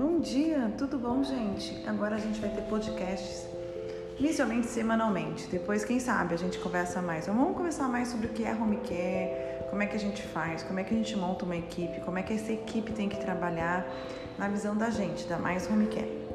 Bom dia, tudo bom, gente? Agora a gente vai ter podcasts inicialmente semanalmente. Depois, quem sabe, a gente conversa mais. Vamos conversar mais sobre o que é home care, como é que a gente faz, como é que a gente monta uma equipe, como é que essa equipe tem que trabalhar na visão da gente, da Mais Home Care.